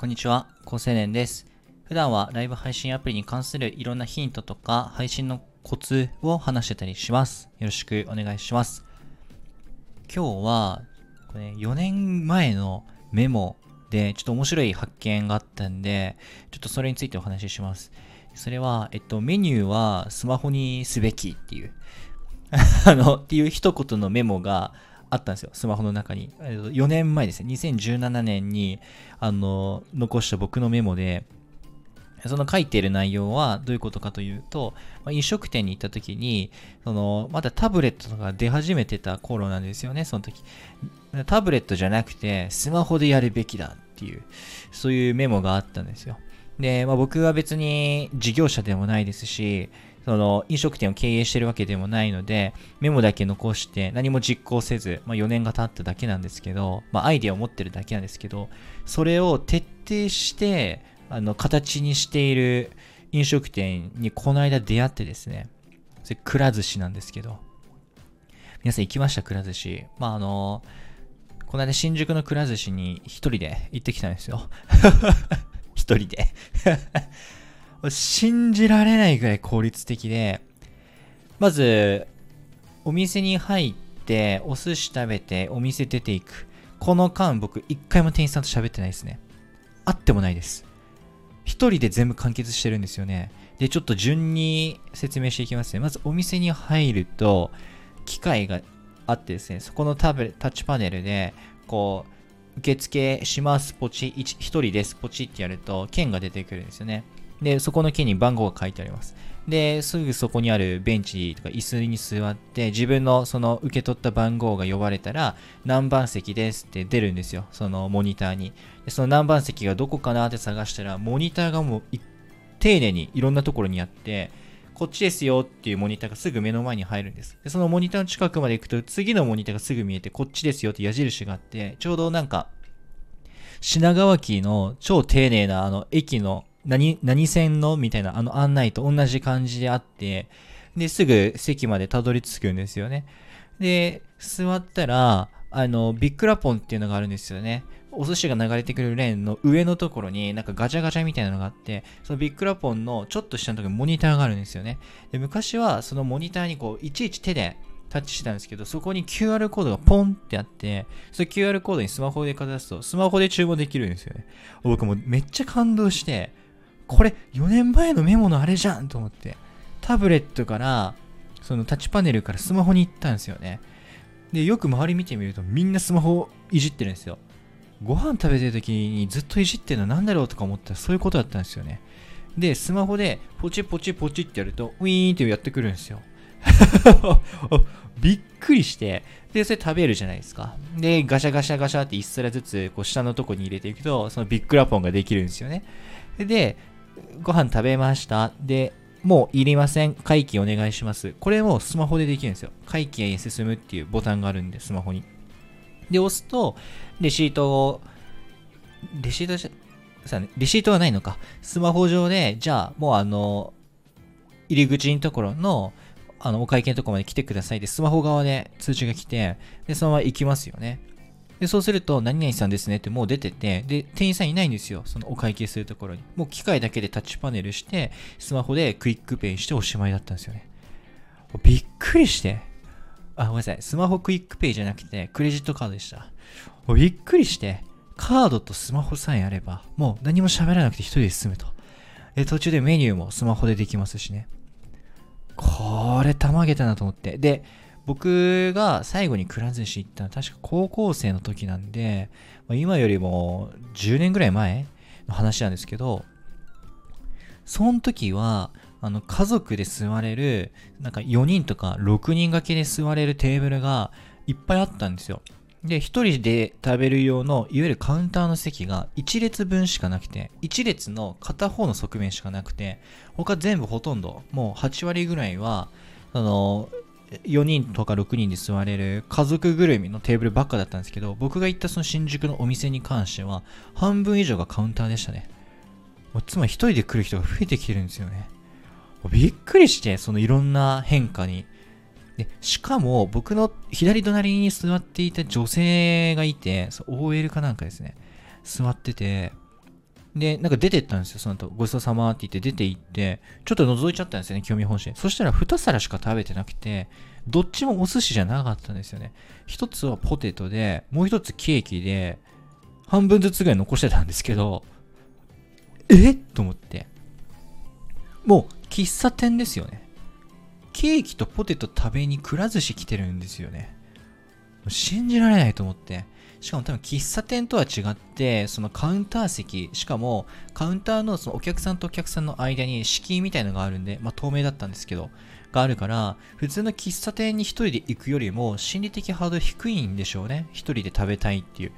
こんにちは、高青年です。普段はライブ配信アプリに関するいろんなヒントとか配信のコツを話してたりします。よろしくお願いします。今日は、これ4年前のメモでちょっと面白い発見があったんで、ちょっとそれについてお話しします。それは、えっと、メニューはスマホにすべきっていう、あの、っていう一言のメモがあったんですよ、スマホの中に。4年前ですね、2017年に、あの、残した僕のメモで、その書いている内容はどういうことかというと、ま飲食店に行った時に、その、まだタブレットとか出始めてた頃なんですよね、その時。タブレットじゃなくて、スマホでやるべきだっていう、そういうメモがあったんですよ。で、まあ、僕は別に事業者でもないですし、その飲食店を経営してるわけでもないので、メモだけ残して何も実行せず、まあ、4年が経っただけなんですけど、まあ、アイデアを持ってるだけなんですけど、それを徹底して、あの、形にしている飲食店にこの間出会ってですね、それ、くら寿司なんですけど、皆さん行きました？くら寿司。まあ、あの、この間新宿のくら寿司に一人で行ってきたんですよ。一人で。信じられないぐらい効率的で、まず、お店に入って、お寿司食べて、お店出ていく。この間、僕、一回も店員さんと喋ってないですね。あってもないです。一人で全部完結してるんですよね。で、ちょっと順に説明していきますね。まず、お店に入ると、機械があってですね、そこのタブレタッチパネルで、こう、受付します、ポチ、一人です、ポチってやると、券が出てくるんですよね。で、そこの券に番号が書いてあります。で、すぐそこにあるベンチとか椅子に座って、自分のその受け取った番号が呼ばれたら、何番席ですって出るんですよ。そのモニターに。でその何番席がどこかなって探したら、モニターがもう丁寧にいろんなところにあって、こっちですよっていうモニターがすぐ目の前に入るんです。で、そのモニターの近くまで行くと、次のモニターがすぐ見えて、こっちですよって矢印があって、ちょうどなんか、品川駅の超丁寧なあの駅の何、何線のみたいなあの案内と同じ感じであって、で、すぐ席までたどり着くんですよね。で、座ったら、あの、ビックラポンっていうのがあるんですよね。お寿司が流れてくるレーンの上のところになんかガチャガチャみたいなのがあって、そのビックラポンのちょっと下のところにモニターがあるんですよね。で、昔はそのモニターにこう、いちいち手でタッチしてたんですけど、そこに QR コードがポンってあって、その QR コードにスマホでかざすと、スマホで注文できるんですよね。僕もめっちゃ感動して、これ4年前のメモのあれじゃんと思って、タブレットから、そのタッチパネルからスマホに行ったんですよね。で、よく周り見てみるとみんなスマホをいじってるんですよ。ご飯食べてる時にずっといじってるのなんだろうとか思ったらそういうことだったんですよね。で、スマホでポチポチポチってやると、ウィーンってやってくるんですよ。びっくりして、で、それ食べるじゃないですか。で、ガシャガシャガシャって一皿ずつ、こう下のとこに入れていくと、そのビッグラポンができるんですよね。で、ご飯食べました。で、もういりません。会計お願いします。これもスマホでできるんですよ。会計へ進むっていうボタンがあるんで、スマホに。で、押すと、レシートを、レシートじゃ、さね、レシートはないのか。スマホ上で、じゃあ、もうあの、入り口のところの、あの、お会計のところまで来てくださいで、スマホ側で通知が来て、で、そのまま行きますよね。で、そうすると、何々さんですねってもう出てて、で、店員さんいないんですよ。そのお会計するところに。もう機械だけでタッチパネルして、スマホで QUICPay しておしまいだったんですよね。びっくりして。あ、ごめんなさい。スマホ QUICPay じゃなくて、クレジットカードでした。びっくりして、カードとスマホさえあれば、もう何も喋らなくて一人で済むと。で、途中でメニューもスマホでできますしね。これ、たまげたなと思って。で、僕が最後にくら寿司行ったのは確か高校生の時なんで、まあ今よりも10年ぐらい前の話なんですけど、その時は、あの、家族で座れる、なんか4人とか6人掛けで座れるテーブルがいっぱいあったんですよ。で、1人で食べる用の、いわゆるカウンターの席が1列分しかなくて、1列の片方の側面しかなくて、他全部ほとんど、もう8割ぐらいは、あの、4人とか6人で座れる家族ぐるみのテーブルばっかだったんですけど、僕が行ったその新宿のお店に関しては、半分以上がカウンターでしたね。もうつまり一人で来る人が増えてきてるんですよね。びっくりして、そのいろんな変化に。で、しかも僕の左隣に座っていた女性がいて、そう OL かなんかですね。座ってて、で、なんか出てったんですよ、その後、ごちそうさまって言って出て行って、ちょっと覗いちゃったんですよね、興味本心。そしたら2皿しか食べてなくて、どっちもお寿司じゃなかったんですよね。一つはポテトで、もう一つケーキで、半分ずつぐらい残してたんですけど、えと思って。もう、喫茶店ですよね。ケーキとポテト食べにくら寿司来てるんですよね。信じられないと思って。しかも多分喫茶店とは違って、そのカウンター席、しかもカウンターのそのお客さんとお客さんの間に敷居みたいのがあるんで、まあ透明だったんですけど、があるから、普通の喫茶店に一人で行くよりも心理的ハードル低いんでしょうね。一人で食べたいっていう。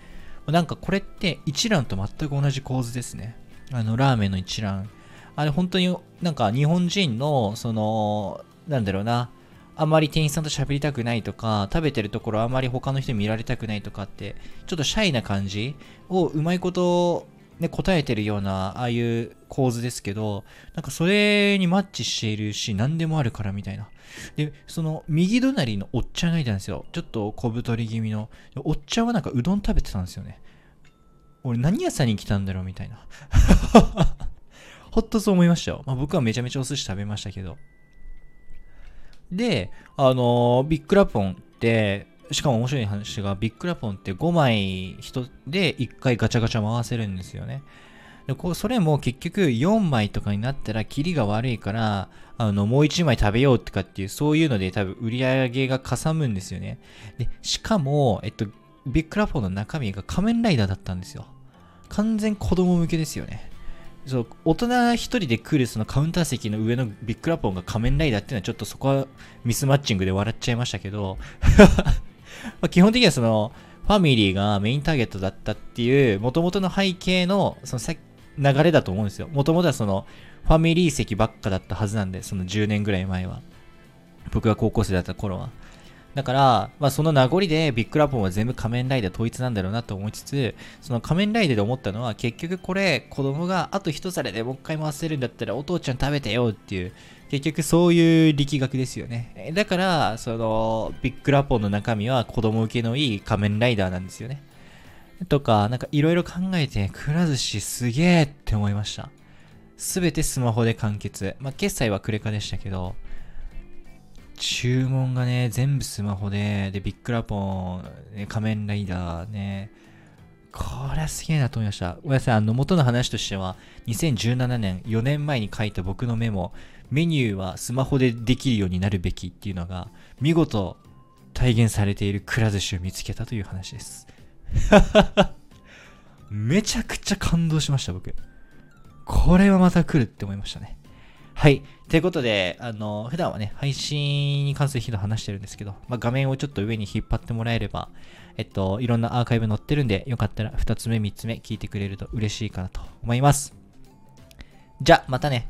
なんかこれって一蘭と全く同じ構図ですね。あの、ラーメンの一蘭。あれ本当になんか日本人の、その、なんだろうな、あまり店員さんと喋りたくないとか、食べてるところあまり他の人に見られたくないとかって、ちょっとシャイな感じをうまいこと、ね、答えてるような、ああいう構図ですけど、なんかそれにマッチしているし、何でもあるからみたいな。で、その右隣のおっちゃんがいたんですよ。ちょっと小太り気味の。おっちゃんはなんかうどん食べてたんですよね。俺何屋さんに来たんだろうみたいな。ほっとそう思いましたよ。まあ僕はめちゃめちゃお寿司食べましたけど。で、あの、ビッグラポンって、しかも面白い話が、ビッグラポンって5枚人で1回ガチャガチャ回せるんですよね。でこうそれも結局4枚とかになったらキリが悪いから、あの、もう1枚食べようとかっていう、そういうので多分売り上げがかさむんですよね。で、しかも、えっと、ビッグラポンの中身が仮面ライダーだったんですよ。完全子供向けですよね。そう大人一人で来るそのカウンター席の上のビッグラポンが仮面ライダーっていうのはちょっとそこはミスマッチングで笑っちゃいましたけど ま基本的にはそのファミリーがメインターゲットだったっていう元々の背景のその流れだと思うんですよ。元々はそのファミリー席ばっかだったはずなんで、その10年ぐらい前は。僕が高校生だった頃は。だから、まあその名残でビッグラポンは全部仮面ライダー統一なんだろうなと思いつつ、その仮面ライダーで思ったのは結局これ子供があと一皿でもう一回回せるんだったらお父ちゃん食べてよっていう、結局そういう力学ですよね。だから、そのビッグラポンの中身は子供受けのいい仮面ライダーなんですよね。とか、なんかいろいろ考えて、くら寿司すげえって思いました。すべてスマホで完結。まあ決済はクレカでしたけど、注文がね、全部スマホで、で、ビッグラポン、ね、仮面ライダーね、これはすげえなと思いました。ごめんなさい、あの、元の話としては、2017年、4年前に書いた僕のメモ、メニューはスマホでできるようになるべきっていうのが、見事体現されているくら寿司を見つけたという話です。めちゃくちゃ感動しました、僕。これはまた来るって思いましたね。はい。ということで、あの、普段はね、配信に関する日の話してるんですけど、まあ、画面をちょっと上に引っ張ってもらえれば、えっと、いろんなアーカイブ載ってるんで、よかったら2つ目、3つ目聞いてくれると嬉しいかなと思います。じゃ、またね。